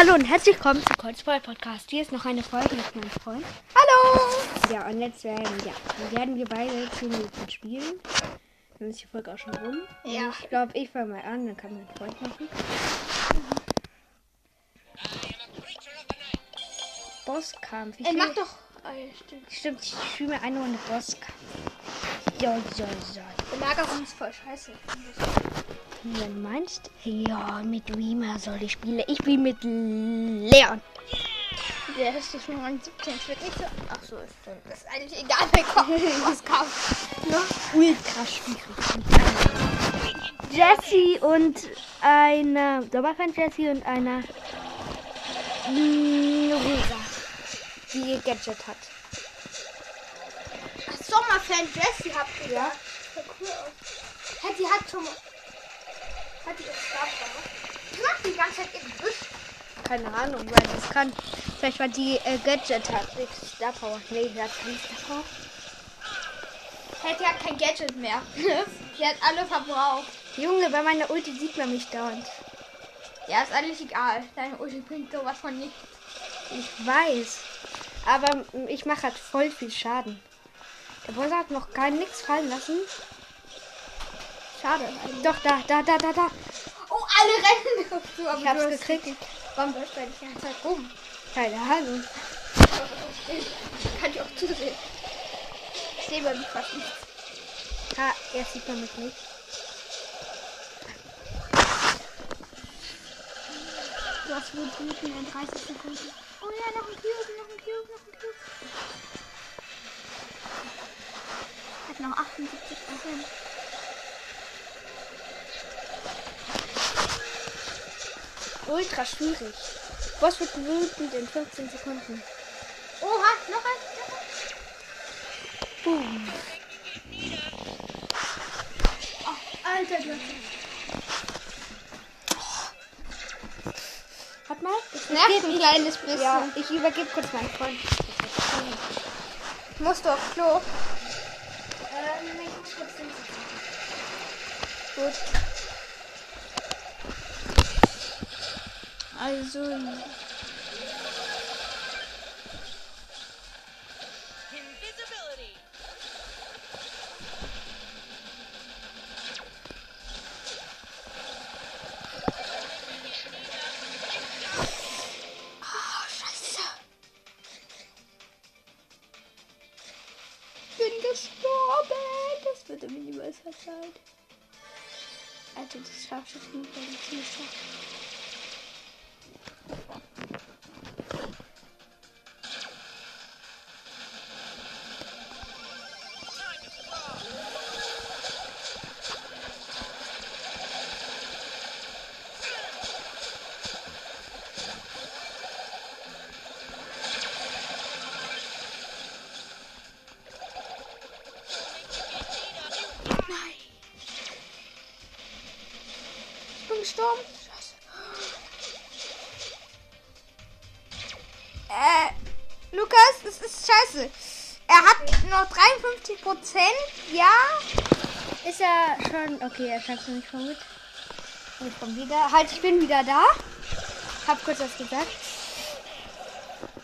Hallo und herzlich willkommen zu Kurzball Podcast. Hier ist noch eine Folge mit meinem Freund. Hallo! Ja, und jetzt werden, ja, werden wir beide 10 Minuten spielen. Dann ist die Folge auch schon rum. Ja. Und Ich glaube, ich fange mal an, dann kann mein Freund machen. Bosskampf. Wie Ey, viel- mach doch. Ja, stimmt. Ich spiele eine Runde Bosskampf. Ja, ja, ja. Belagerung ist voll scheiße. Du meinst, ja, mit Rima soll ich spielen. Ich spiele mit Leon. Der ist schon mal 17. Es wird nicht so. Ach so, stimmt. Das ist eigentlich egal, wer kommt. Was kauft. Ne? ultra schwierig. Jessie und eine Sommerfan Jessie und eine mm, Rosa, die ihr Gadget hat. Ach, Sommerfan Jessie habt ihr. Ja. Cool. Hey, die hat schon mal. Hat die jetzt Power? Die macht die ganze Zeit im Büsch. Keine Ahnung, weil das kann. Vielleicht weil die äh, Gadget hat. Nicht Star Power. Nee, die hat keine Star Power. Die hat kein Gadget mehr. die hat alle verbraucht. Junge, bei meiner Ulti sieht man mich dauernd. Ja, ist eigentlich egal. Deine Ulti bringt sowas von nicht. Ich weiß. Aber ich mache halt voll viel Schaden. Der Boss hat noch gar nichts fallen lassen. Schade. eigentlich. Doch, da, da, da, da, da. Oh, alle rennen auf du, aber Ich hab's du gekriegt. Warum läuft er die ganze Zeit rum? Keine Ahnung. Kann ich auch zusehen. Ich sehe bei mir fast nichts. Ha, jetzt sieht man mich nicht. Du hast wohl Minuten in 30 Sekunden. Oh ja, noch ein Cube, noch ein Cube, noch ein Cube. Hat noch 78 Prozent. Ultra schwierig. Boss wird wütend in 15 Sekunden. Oha, noch ein. Boom. Oh, Alter, hast Hat mal. Das Nervt ein kleines bisschen. Ja, ich übergebe kurz meinen Freund. Musst du auf Klo? Ähm, ich muss kurz den Gut. Also. Invisibility. Oh, Scheiße. Ich bin gestorben. Das wird im Universal Zeit. Alter, das Scharfschiff Scheiße. Äh, Lukas, es ist scheiße. Er hat noch 53 Prozent. Ja. Ist er schon. Okay, er schafft es nicht von mit. Ich komm wieder. Halt, ich bin wieder da. Hab kurz was gesagt.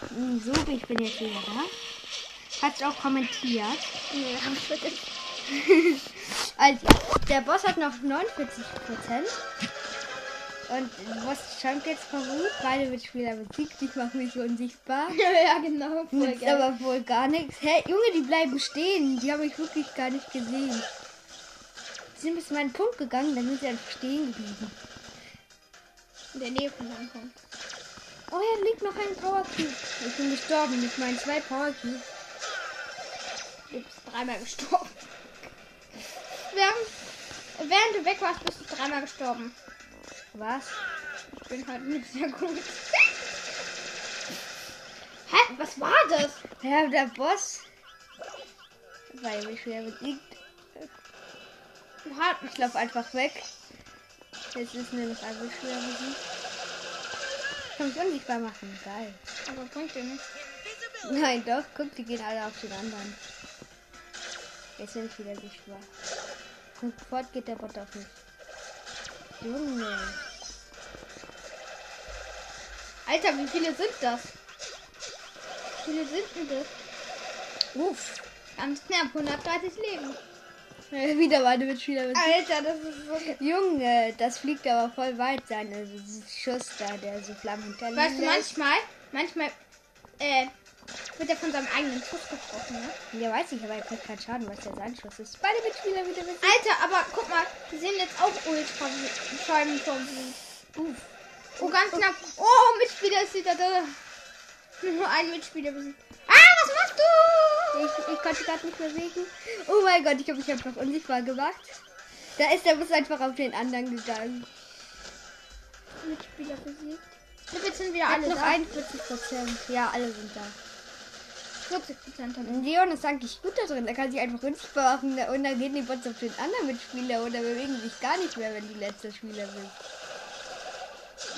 Hm, So, ich bin jetzt wieder da. Hat's auch kommentiert. Vergessen. Also, der Boss hat noch 49 Prozent. Und Boss schäumt jetzt vor Wut. Beide Mitspieler besiegt. Ich mache mich so unsichtbar. ja, genau. Voll Nützt geil. aber wohl gar nichts. Hä, Junge, die bleiben stehen. Die habe ich wirklich gar nicht gesehen. Die sind bis zu meinem Punkt gegangen, dann sind sie einfach stehen geblieben. In der Nähe von deinem Punkt. Oh, hier liegt noch ein Power Cube. Ich bin gestorben mit meinen zwei Power Cubes. Du bist dreimal gestorben. Während, während du weg warst, bist du dreimal gestorben. Was? Ich bin halt nicht sehr gut. Hä? Was war das? Ja, der Boss. Weil mich wieder besiegt. Hat Ich laufe einfach weg. Jetzt ist mir noch ein Beschwer besiegt. Kann mich unsichtbar machen. Geil. Aber bringt nichts. Invisibility. Nein, doch. Guck, die gehen alle auf den anderen. Jetzt bin ich wieder sichtbar. Und fort geht der Bot auf mich. Junge. Alter, wie viele sind das? Wie viele sind denn das? Uff. Ganz knapp, 130 Leben. Äh, Wieder meine Mitspieler. Alter, das ist so. Junge, das fliegt aber voll weit, seine Schuss da, der so Flammen hinterlässt. Weißt du, manchmal, manchmal, äh, wird er von seinem eigenen Schuss getroffen, ne? Ja, weiß ich, aber er kriegt keinen Schaden, was der sein Schuss ist. Beide Mitspieler wieder mit. Alter, aber guck mal, wir sehen jetzt auch Ultrascheiben vom Uff. Oh, ganz knapp. Oh, Mitspieler ist wieder da. Nur ein Mitspieler besiegt. Ah, was machst du? Ich, ich konnte gerade nicht bewegen. Oh mein Gott, ich habe mich einfach unsichtbar gemacht. Da ist der Bus einfach auf den anderen gegangen. Mitspieler besiegt. Und jetzt sind wieder alle noch da. 41 Prozent. Ja, alle sind da. 40 Prozent. Leon ist eigentlich gut da drin. Er kann sich einfach unsichtbar machen und dann gehen die Bots auf den anderen Mitspieler oder bewegen sich gar nicht mehr, wenn die letzte Spieler sind.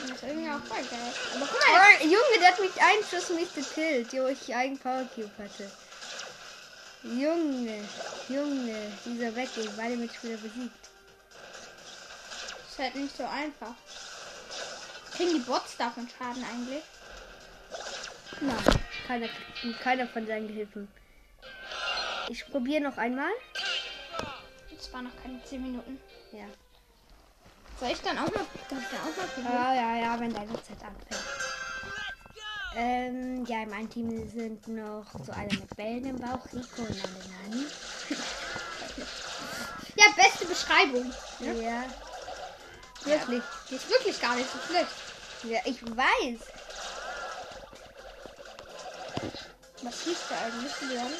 Das ist irgendwie auch voll geil. Aber guck mal, Oh, Junge, der hat mich einen Schuss nicht gekillt, wo ich einen Power Cube hatte. Junge, Junge, dieser weggeht, beide Mitspieler besiegt. ist halt nicht so einfach. Kriegen die Bots davon Schaden eigentlich? Nein, keiner, keiner von seinen Gehilfen. Ich probiere noch einmal. Es waren noch keine 10 Minuten. Ja. Soll ich dann auch mal, darf ich dann auch mal probieren? Ja, ja, ja, wenn deine Zeit anfängt. Ähm, ja, in meinem Team sind noch so alle mit Bällen im Bauch, Rico und alle Nani. Ja, beste Beschreibung. Ja. ja. Wirklich. Die ist wirklich gar nicht so schlecht. Ja, ich weiß. Was hieß der eigentlich, Leon?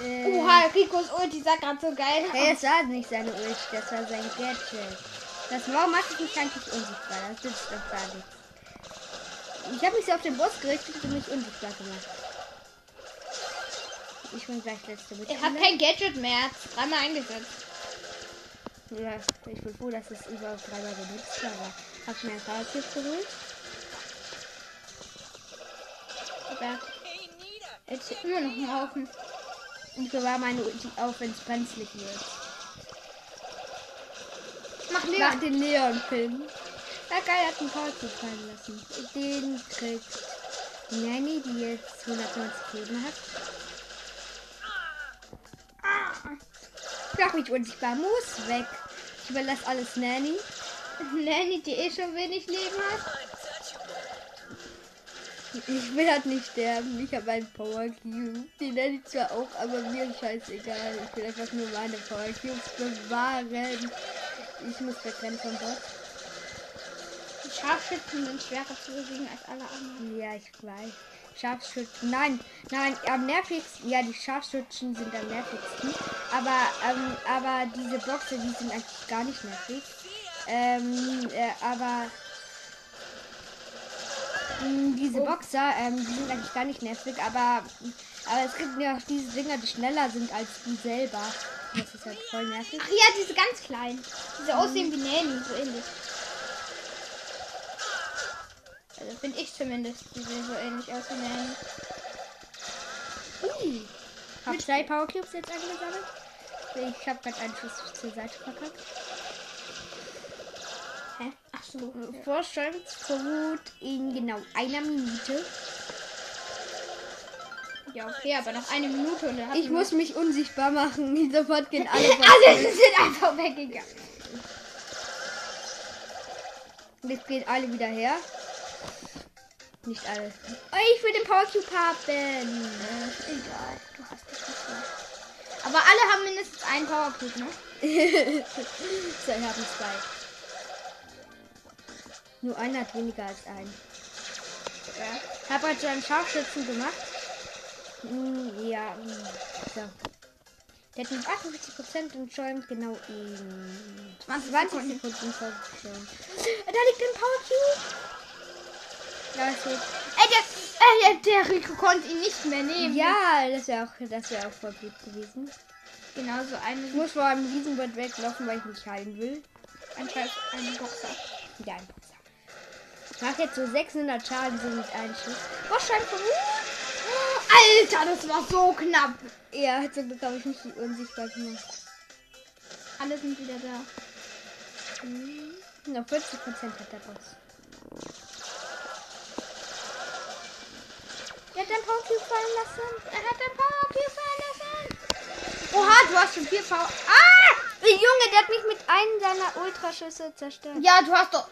Äh, Oha, Ricos Ulti sah gerade so geil Hey, aus. das war nicht seine Ult, das war sein Gadget. Das warum macht ich mich eigentlich unsichtbar? Das nützt doch gar nichts. Ich habe mich so auf den Boss gerichtet und mich unsichtbar gemacht. Ich bin gleich letzte mit. Er hat kein Gadget mehr. Dreimal eingesetzt. Ja, ich bin froh, dass es überhaupt dreimal benutzt war. aber Hab mir ein Fahrrad geholt. Aber er er ist immer noch ein Haufen. Ich bewahre meine Ulti auf, wenn es brenzlig wird. Mach Mach Leon. den Leon-Pin. Ja, geil, hat einen Cube fallen lassen. Den kriegt Nanny, die jetzt 190 Leben hat. Mach mich unsichtbar, muss weg. Ich überlasse alles Nanny. Nanny, die eh schon wenig Leben hat. Ich will halt nicht sterben. Ich habe einen Power Cube. Die Nanny zwar auch, aber mir scheißegal. Ich will einfach nur meine Power Cubes bewahren. Ich muss wegrennen vom Bot. Die Scharfschützen sind schwerer zu besiegen als alle anderen. Ja, ich weiß. Scharfschützen. Nein, nein, am nervigsten. Ja, die Scharfschützen sind am nervigsten. Aber, ähm, aber diese Boxer, die sind eigentlich gar nicht nervig. Ähm, äh, aber. mh, Diese Boxer, ähm, die sind eigentlich gar nicht nervig, aber, aber es gibt ja auch diese Dinger, die schneller sind als die selber. Das ist halt voll nervig. Ach ja, diese ganz kleinen. Diese aussehen wie Nanny, so ähnlich. Also finde ich zumindest. Die sehen so ähnlich aus wie Nanny. Ui. Hab zwei Power Cubes jetzt angesammelt. Ich habe gerade einen Schuss zur Seite verkackt. Hä? Ach so. Vorstellungsverbot in genau einer Minute. Ja, okay, aber noch eine Minute und dann Ich muss mich unsichtbar machen. Sofort gehen alle Alle sind einfach weggegangen. Jetzt gehen alle wieder her. Nicht alle. Oh, ich will den Power Cube haben. Egal, du hast dich nicht mehr. Aber alle haben mindestens einen Powercube, ne? so, ich habe zwei. Nur einer hat weniger als einen. Ja. Hab halt so einen Scharfschützen gemacht. Hm, ja, hm, so. Der hat mit 48% und schäumt genau in 20 20 Sekunden. Da liegt ein Power Cube. Ja, ist gut. Ey, der, ey, der Rico konnte ihn nicht mehr nehmen. Ja, das wäre auch, das wäre auch voll gut gewesen. Genau so eine, Ich muss vor einem Riesenbett weglaufen, weil ich mich heilen will. ein Scheiß, ein Boxer. Ja, ein Boxer. Ich mach jetzt so 600 Schaden so mit einem Schuss. Oh, scheinbar. Alter, das war so knapp. Ja, zum Glück habe ich nicht unsichtbar gemacht. Alle sind wieder da. Hm, Noch 40% hat der Boss. dein Power Cube fallen lassen. Er hat ein Power Cube verlassen. Oha, du hast schon vier Power. Ah! Junge, der hat mich mit einem seiner Ultraschüsse zerstört. Ja, du hast doch.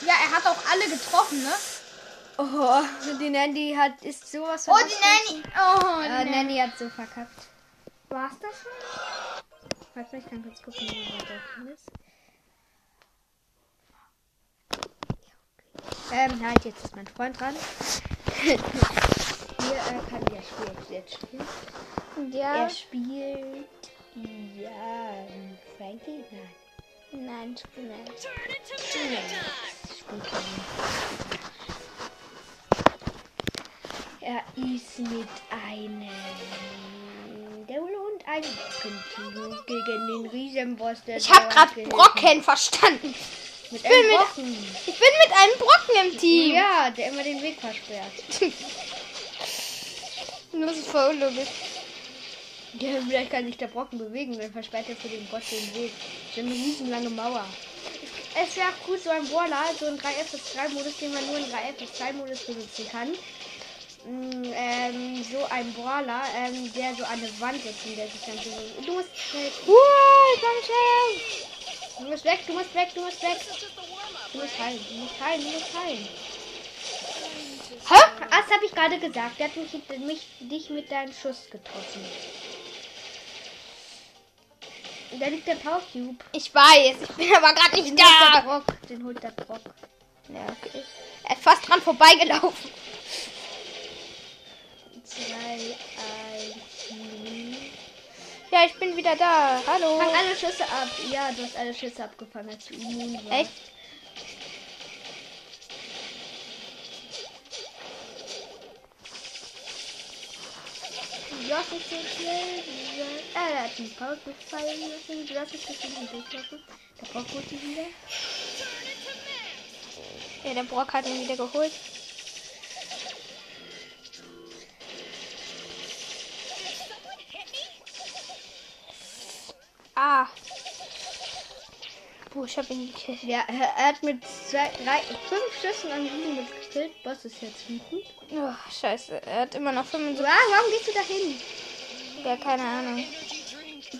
Ja, er hat auch alle getroffen, ne? Oh, die Nanny hat ist sowas Oh, von die Nanny. Oh, die Äh, Nanny. Nanny hat so verkackt. War's das schon? Warte, ich kann kurz gucken, wie weit der ist. Ähm, halt, jetzt ist mein Freund dran. Hier äh, kann der Spiel jetzt spielen. Ja. Er spielt. Ja, Frankie? Nein. Nein, ich bin nicht. Time. Spielt nicht. Er ist mit einem Dole und einem Brockenteam gegen den Riesenboss der Ich hab grad Dorfgehilfen. Brocken verstanden. Mit bin einem mit- Brocken. Ich bin mit einem Brocken im Team. Ja, der immer den Weg versperrt. Das ist voll unlogisch. Ja, vielleicht kann sich der Brocken bewegen, dann versperrt er für den Boss den Weg. So eine riesenlange Mauer. Es wäre auch gut, so ein Brawler, so ein 3FS3-Modus, den man nur in 3FS3-Modus benutzen kann. Mm, ähm, so ein Brawler, ähm, der so eine Wand ist, in der sich dann so... Du musst schnell... Wow, komm. Du musst weg, du musst weg, du musst weg. Du musst heilen, du musst heilen, du musst heilen. Hä? Das habe ich gerade gesagt. Der hat mich, mich, dich mit deinem Schuss getroffen. Da liegt der Power Cube. Ich weiß, ich bin aber gerade nicht Den holt der da. Brock. Den holt der Brock. Ja, okay. Er ist fast dran vorbeigelaufen. Zwei, eins, null. Ja, ich bin wieder da. Hallo. Fang alle Schüsse ab. Ja, du hast alle Schüsse abgefangen, als du immun warst. Echt? Hast nicht so schnell. Ah, er hat den Power fallen lassen. Du hast nicht so schnell. Der Brock holt ihn wieder. Ja, der Brock hat ihn wieder geholt. Ah. Puh, ich hab ihn gekillt. Ja, er hat mit zwei, drei, fünf Schüssen an Riesen gekillt. Boss ist jetzt wütend. Oh, scheiße. Er hat immer noch 75. Ah, warum gehst du da hin? Ja, keine Ahnung.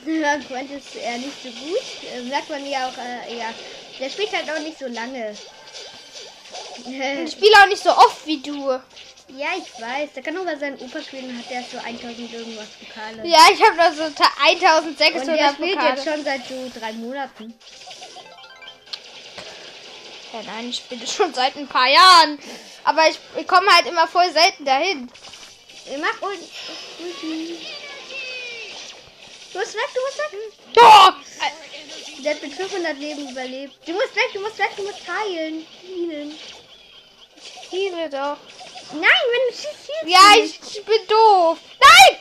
Ja, Freund ist er nicht so gut. Äh, sagt man ja auch, äh, ja. Der spielt halt auch nicht so lange. Ich spiele auch nicht so oft wie du. Ja, ich weiß. Der kann nur bei seinem Opa spielen und hat der so 1000 irgendwas Pokale. Ja, ich habe noch so ta- und der 1600 spielt Pokale. jetzt schon seit so drei Monaten. Ja, nein, ich spiele schon seit ein paar Jahren. Aber ich, ich komme halt immer voll selten dahin. Macht Ul- Ulti. Du musst weg, du musst weg. Oh! Der hat mit 500 Leben überlebt. Du musst weg, du musst weg, du musst heilen. Healen. Heale doch. Nein, wenn du schießt, schießt Ja, ich, ich bin doof. Nein!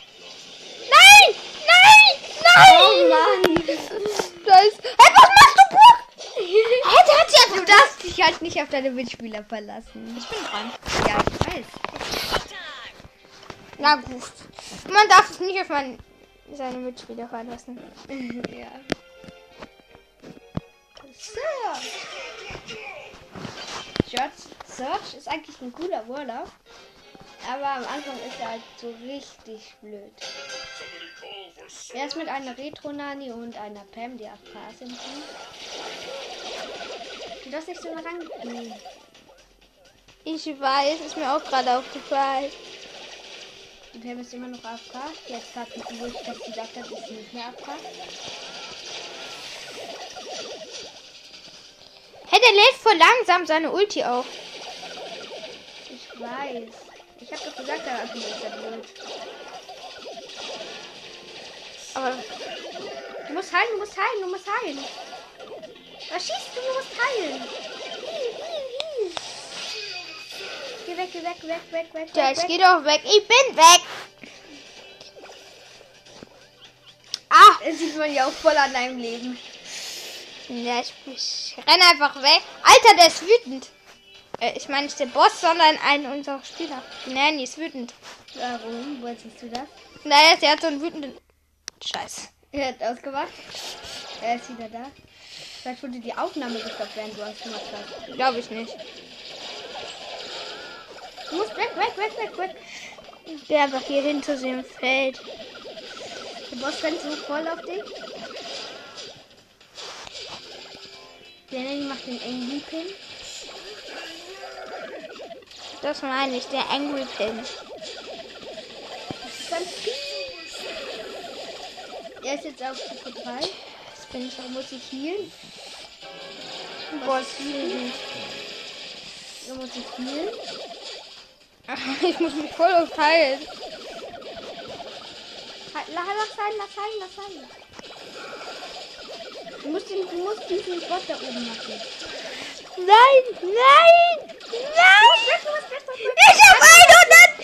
Nein! Nein! Nein! Oh Mann. Scheiße. Hey, was machst du, Brock? Hey, der hat ja Du darfst dich halt nicht auf deine Mitspieler verlassen. Ich bin dran. Ja, ich weiß. Na gut. Man darf es nicht auf mein, seine Mitspieler verlassen. ja. Search, Search ist eigentlich ein cooler Brawler. Aber am Anfang ist er halt so richtig blöd. Er ist mit einer Retro-Nani und einer Pam, die AFK sind. Du darfst nicht so nah rangehen. Ich weiß, ist mir auch gerade aufgefallen. Die Pam ist immer noch AFK. Jetzt gerade, wo ich das gesagt habe, ist sie nicht mehr AFK. Hey, der lädt voll langsam seine Ulti auf. Ich weiß. Ich habe doch gesagt, der Anfang ist er blöd. Aber Du musst heilen, du musst heilen, du musst heilen. Was schießt du? Du musst heilen. Geh weg, geh weg, weg, weg, weg, ja, ich geh doch weg. Ich bin weg. Ah! Das sieht man ja auch voll an deinem Leben. Ja, ich, ich renne einfach weg. Alter, der ist wütend. Äh, ich meine nicht der Boss, sondern ein unserer Spieler. Die Nanny ist wütend. Warum? Siehst du das? Naja, der hat so einen wütenden. Scheiß. Er hat ausgemacht. Er ist wieder da. Vielleicht wurde die Aufnahme gestoppt, während du ausgemacht hast. Glaube ich nicht. Du musst weg, weg, weg, weg, weg. Geh einfach hier hin zu dem Feld. Der Boss rennt so voll auf dich. Danny macht den Angry Pin. Das meine ich, der Angry Pin. Ganz er ist jetzt auf Stufe 3. Jetzt bin ich muss ich healen. Boss healen. Da muss ich healen. Ich muss mich voll aufteilen. Halt, lass, sein, lass sein, lass sein. Du musst, den, du musst diesen Bot da oben machen. Nein, nein! Ich hab 100!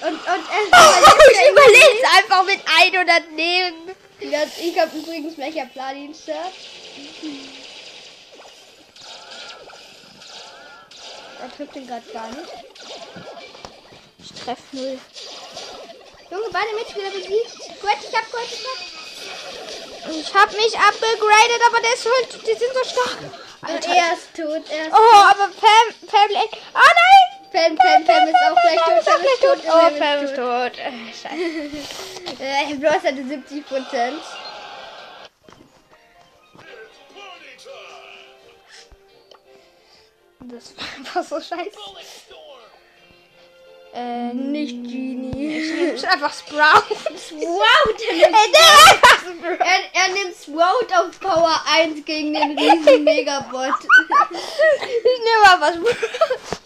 Und, und er Oh, ich überlebe einfach mit 100 Leben. Das, ich habe übrigens Mecha Platin Shirt. Er trifft ihn gerade gar nicht. Ich treff null. Junge, beide Mitspieler besiegt. Gut, ich hab gut, ich hab. Ich hab mich abgegradet, aber der ist halt, die sind so stark. Und er ist tot, er ist Oh, aber Pam, Pam, oh nein! Pam, Pam, Pam ist auch gleich tot, Pam ist tot. Oh, Pam ist tot. Äh, Scheiße. Äh, Bros hatte 70 Prozent. Das war einfach so scheiße. Äh, Nicht Genie. ist einfach Sprout. Nimmt, Ey, der einfach Sprout. Er nimmt Sprout auf Power 1 gegen den riesen Megabot. Ich nehme einfach Sprout.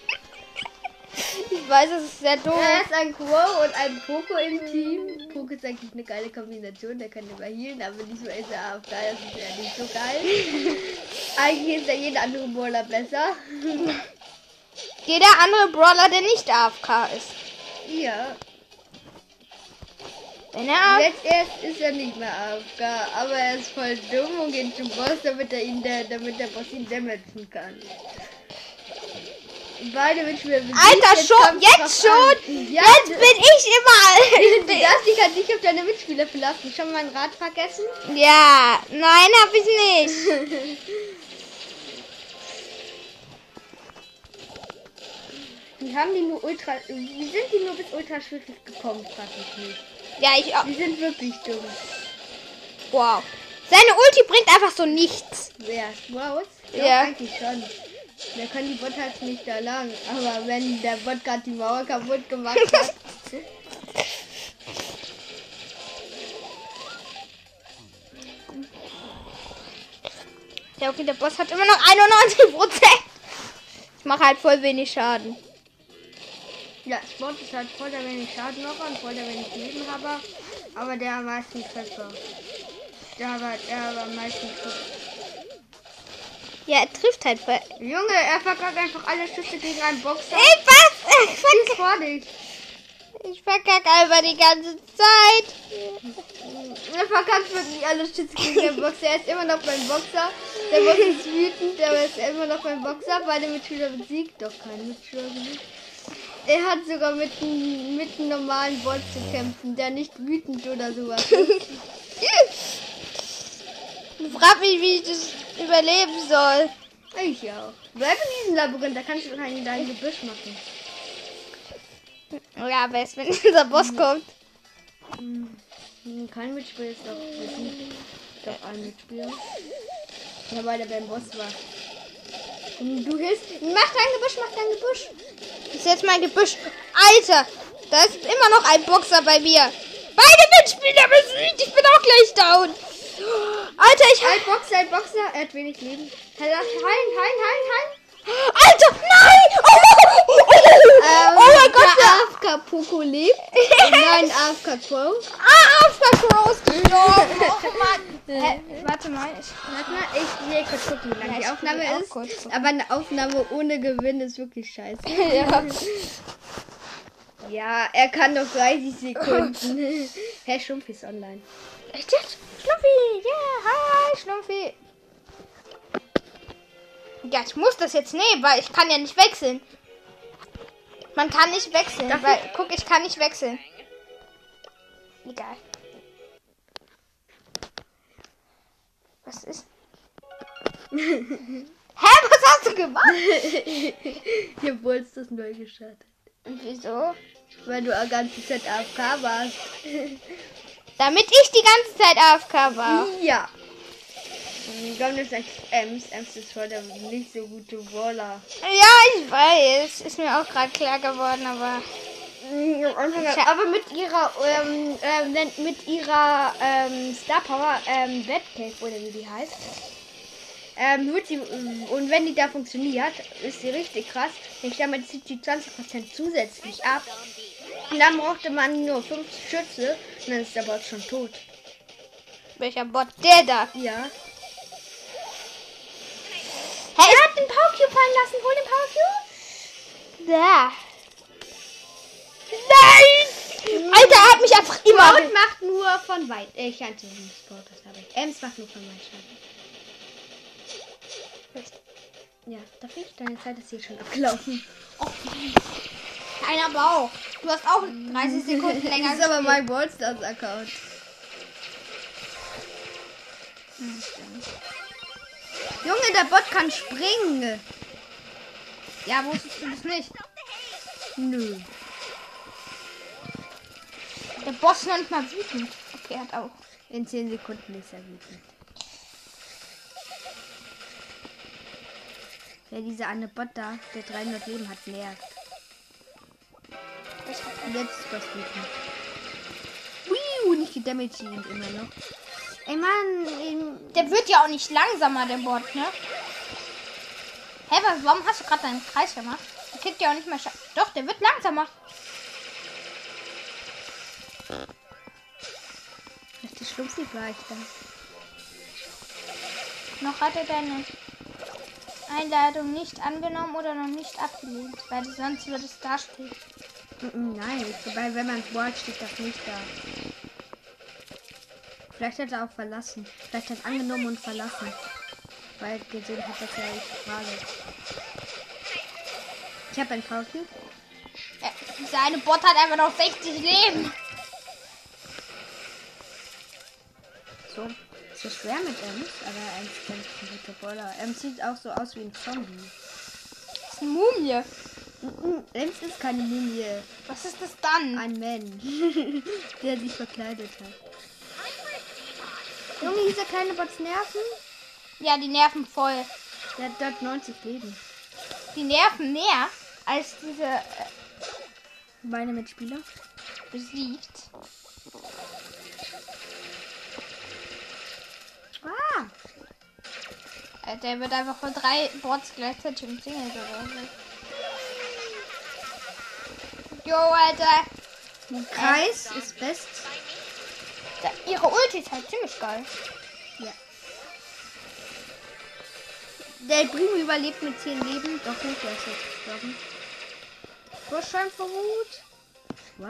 Ich weiß, es ist sehr doof. Er ist ein Quo und ein Poco im Team. Poco ist eigentlich eine geile Kombination, der kann überhealen, aber diesmal ist er AFK, das ist ja nicht so geil. eigentlich ist ja jeder andere Brawler besser. Jeder andere Brawler, der nicht AFK ist. Ja, Wenn er AFK jetzt erst ist er nicht mehr AFK, aber er ist voll dumm und geht zum Boss, damit er ihn, der, damit der Boss ihn damagen kann. Beide Mitspieler besiegt, Alter, schon, jetzt schon. Ja, Jetzt bin ich Du immer. darfst dich halt nicht auf deine Mitspieler verlassen. Schon mein Rad vergessen? ja, nein, hab ich nicht. Wie haben die nur ultra. Wie sind die nur bis ultra schwierig gekommen? Frag ich nicht. Ja, ich auch. Die sind wirklich dumm. Wow. Seine Ulti bringt einfach so nichts. Wer? Wow? Ja. eigentlich schon. Der kann die Bot halt nicht da lang. Aber wenn der Bot gerade die Mauer kaputt gemacht hat. Ja, okay, der Boss hat immer noch 91 Prozent. Ich mache halt voll wenig Schaden. Ja, Sport ist halt voll der wenig Schaden noch und voll der wenig Leben habe. Aber der am meisten Treffer. Der aber, der aber am meisten Treffer. Ja, er trifft halt voll. Junge, er verkackt einfach alle Schüsse gegen einen Boxer. Ey, was? Ich verkack, vor dich. ich verkack einfach die ganze Zeit. Er verkackt wirklich alle Schüsse gegen den Boxer. Er ist immer noch beim Boxer. Der Box ist wütend, aber er ist immer noch beim Boxer. Beide Mitspieler besiegt. Doch kein Mitspieler besiegt. Er hat sogar mit, einem- mit einem normalen Bot zu kämpfen, der nicht wütend oder sowas ist. Frag mich, wie ich das überleben soll. Ich auch. Bleib in diesem Labyrinth, da kannst du wahrscheinlich dein Gebüsch machen. Ja, aber erst wenn unser Boss kommt. Hm, Kein Mitspieler ist doch besiegt. Doch ein Mitspieler. Ja, weil der beim Boss war. Du hilfst. Mach dein Gebüsch, mach dein Gebüsch. Ich setz mein Gebüsch. Alter, da ist immer noch ein Boxer bei mir. Beide Mitspieler besiegt. Ich bin auch gleich down. Alter, ich Ein Boxer, ein Boxer. Er hat wenig Leben. Heilen, heilen, heilen, heilen. Alter, nein! Oh, oh, oh, oh mein Gott, der AFK Poco lebt. Nein, AFK Pro. Ah, auf der Cross gestorben. Oh Mann. Hä, warte mal. Ich, Warte mal, ich will kurz gucken, wie lange die Aufnahme ist. Aber eine Aufnahme ohne Gewinn ist wirklich scheiße. ja. Ja, er kann noch 30 Sekunden. Herr Schlumpf ist online. Echt jetzt? Schlumpfi. Yeah, hi, Schlumpfi. Ja, ich muss das jetzt nehmen, weil ich kann ja nicht wechseln. Man kann nicht wechseln, Darf weil, guck, ich kann nicht wechseln. Egal. Was ist? Hä, was hast du gemacht? Hier wolltest das neu gestartet. Und wieso? Weil du die ganze Zeit AFK warst. Damit ich die ganze Zeit AFK war. Ja. Und dann ist echt Ems. Ems ist voll der nicht so gute Waller. Ja, ich weiß. Ist mir auch gerade klar geworden, aber. Aber mit ihrer, ähm, ähm, mit ihrer ähm, Star Power ähm, Batcave oder wie die heißt, ähm, wird sie, und wenn die da funktioniert, ist sie richtig krass. Ich damit zieht sie 20% zusätzlich ab. Und dann brauchte man nur 5 Schütze und dann ist der Bot schon tot. Welcher Bot? Der da. Ja. Hey, er hat den Power Cube fallen lassen. Hol den Power Cube. Da. Nein! Alter, er hat mich einfach immer. Sprout macht nur von weit. Äh, Ich kannte nicht Sprout, das habe ich. Ems macht nur von weit Schaden. Ja, da finde ich deine Zeit ist hier schon abgelaufen. Keiner Bauch. Du hast auch 30 Sekunden länger Das ist aber mein Ballstars Account. Junge, der Bot kann springen. Ja, wusstest du das nicht? Nö. Der Boss noch nicht mal wütend. Okay, hat auch. In 10 Sekunden ist er wütend. Wer dieser eine Bot da, der 300 Leben hat, nervt. Und jetzt ist das wütend. Wiu, nicht gedamaged immer noch. Ey Mann, Der wird ja auch nicht langsamer, der Bot, ne? Hä, was, warum hast du gerade deinen Kreis gemacht? Der kriegt ja auch nicht mehr Scha Doch, der wird langsamer. ist die Schlumpfi gleich da. Noch hat er deine Einladung nicht angenommen oder noch nicht abgelehnt, weil sonst würde es da stehen. Nein, wobei, wenn man bohrt, steht das nicht da. Vielleicht hat er auch verlassen. Vielleicht hat er angenommen und verlassen. Weil gesehen hat, dass er ich frage. Ich habe ein Cube. Ja, dieser eine Bot hat einfach noch 60 Leben. So. So schwer mit Ems, aber er ist ganz ein guter Baller. Ems sieht auch so aus wie ein Zombie. Das ist eine Mumie. Ems ist keine Mumie. Was ist das dann? Ein Mensch, der sich verkleidet hat. Junge, dieser kleine Bots nerven. Ja, die nerven voll. Der hat dort 90 Leben. Die nerven mehr als diese äh, Meine Mitspieler. besiegt. Ah! Äh, Der wird einfach von drei Bots gleichzeitig umzingelt oder so. Jo, Alter. Kreis ist best. Ihre Ulti ist halt ziemlich geil. Ja. Der Primo überlebt mit 10 Leben. Doch nicht, der ist jetzt gestorben. Vorschein verruht. Wow.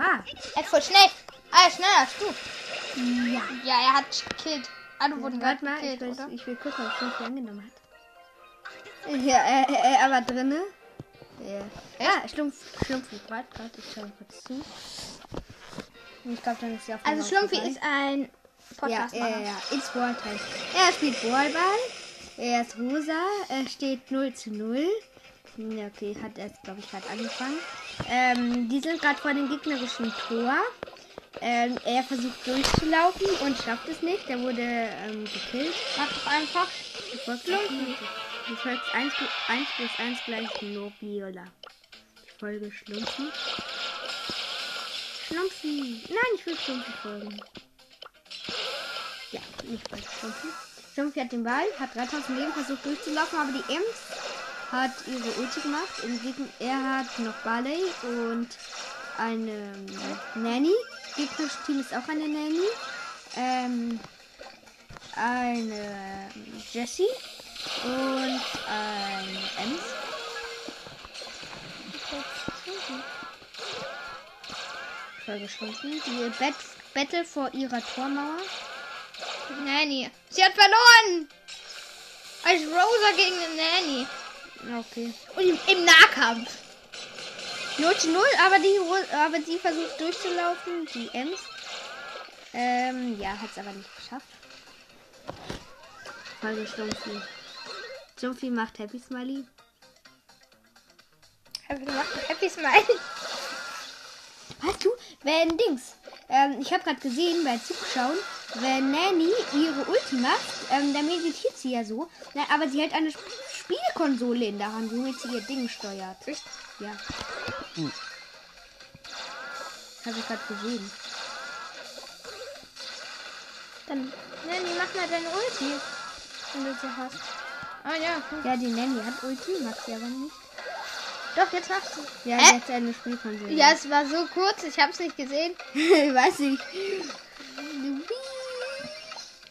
Er ist voll schnell. Ah, er schneller als du. Ja. Ja, er hat gekillt. Ah, du wurden gerade Warte mal, ich gekillt, will, oder? ich will gucken, ob es angenommen hat. Ja, er, er, er war drinne. Ja, ja Schlumpf, Schlumpfi gerade gerade. Ich schau kurz zu. Ich glaube, dann ist ja auch Also Schlumpfi ist ein Ja, podcast ja, ja, ja. It's Balltime. Er spielt Ballball. Er ist rosa. Er steht 0 zu 0. Ja, okay, hat erst, glaube ich, gerade angefangen. Ähm, die sind gerade vor dem gegnerischen Tor. Ähm, er versucht durchzulaufen und schafft es nicht. Er wurde ähm, gekillt. Mach doch einfach. Schlumpfi. Die folgt 1, 1 plus 1 gleich Nobiola. Ich folge Schlumpfi. Schlumpfi. Nein, ich will Schlumpfi folgen. Ja, nicht bei Schlumpfi. Schlumpfi hat den Ball, hat 3000 Leben versucht durchzulaufen, aber die Ems hat ihre Ulti gemacht. Im er hat noch Barley und eine ähm, Nanny. Gegnerisches Team ist auch eine Nanny. Ähm, eine ähm, Jessie und ein Ems. Schlumpfi. Die Bet Battle vor ihrer Tormauer. Nanny. Sie hat verloren. Als Rosa gegen eine Nanny. Okay. Und im, Nahkampf. 0 zu 0, aber die aber sie versucht durchzulaufen, die Ems. Ähm, ja, hat es aber nicht geschafft. Folge Schlumpfi. Schlumpfi macht Happy Smiley. Happy gemacht. Happy Smile. Weißt du, wenn Dings, ähm, ich habe gerade gesehen bei Zuschauen, wenn Nanny ihre Ulti macht, ähm, dann meditiert sie ja so, na, aber sie hält eine Sp Spielkonsole in der Hand, womit sie ihr Ding steuert. Echt? Ja. Habe ich gerade gesehen. Dann, Nanny, mach mal deine Ulti. Wenn du sie hast. Ah ja, hm. Ja, die Nanny hat Ulti, macht sie aber nicht. Doch, jetzt machst du. Ja, Hä? sie hat eine Spielkonsole. Ja, es war so kurz, ich hab's nicht gesehen. weiß ich.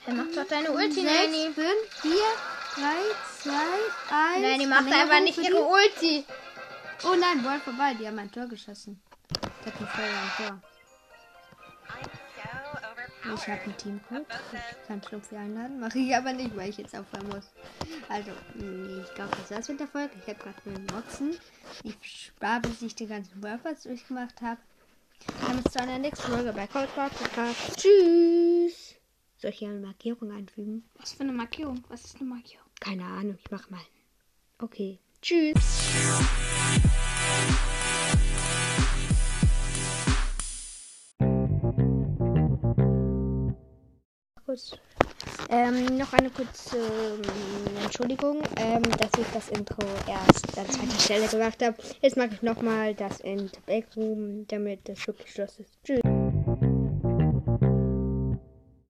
Dann mach doch deine Ulti, 6, Nanny. 5, 4, 3, 2, 1. Nein, die macht einfach nicht ihre Ulti. Oh nein, Ball vorbei. Die haben ein Tor geschossen. Das hat ein Feuer am Tor. Ich habe einen Teamcode. Ich kann Schlupfi einladen. Mache ich aber nicht, weil ich jetzt aufhören muss. Also, nee, ich glaube, das war's mit der Folge. Ich habe gerade einen Boxen. Ich spare, bis ich die ganzen Workouts durchgemacht habe. Dann bis zu einer nächsten Folge bei Cold War Podcast. Tschüss. Soll ich hier eine Markierung einfügen? Was für eine Markierung? Was ist eine Markierung? Keine Ahnung, ich mach mal. Okay. Tschüss. Kurz. Ähm, noch eine kurze ähm, Entschuldigung, ähm, dass ich das Intro erst an zweiter Stelle gemacht habe. Jetzt mache ich nochmal das in Backroom, damit das wirklich Schluss ist. Tschüss.